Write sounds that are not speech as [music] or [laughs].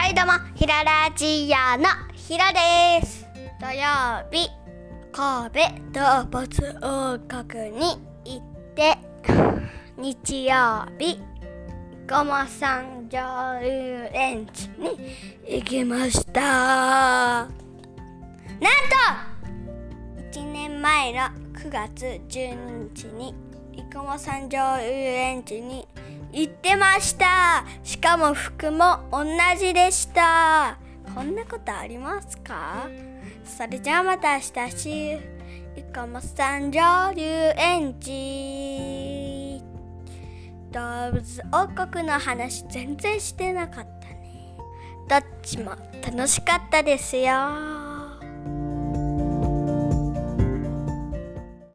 はいどうもひらラジオのひらです。土曜日神戸動物王国に行って [laughs] 日曜日ごま山上遊園地に行きました。なんと1年前の9月12日に生駒山上遊園地に行ってました。しかも服も同じでした。こんなことありますか？それじゃあまた明日し生駒山上遊園地。動物王国の話全然してなかったね。どっちも楽しかったですよ。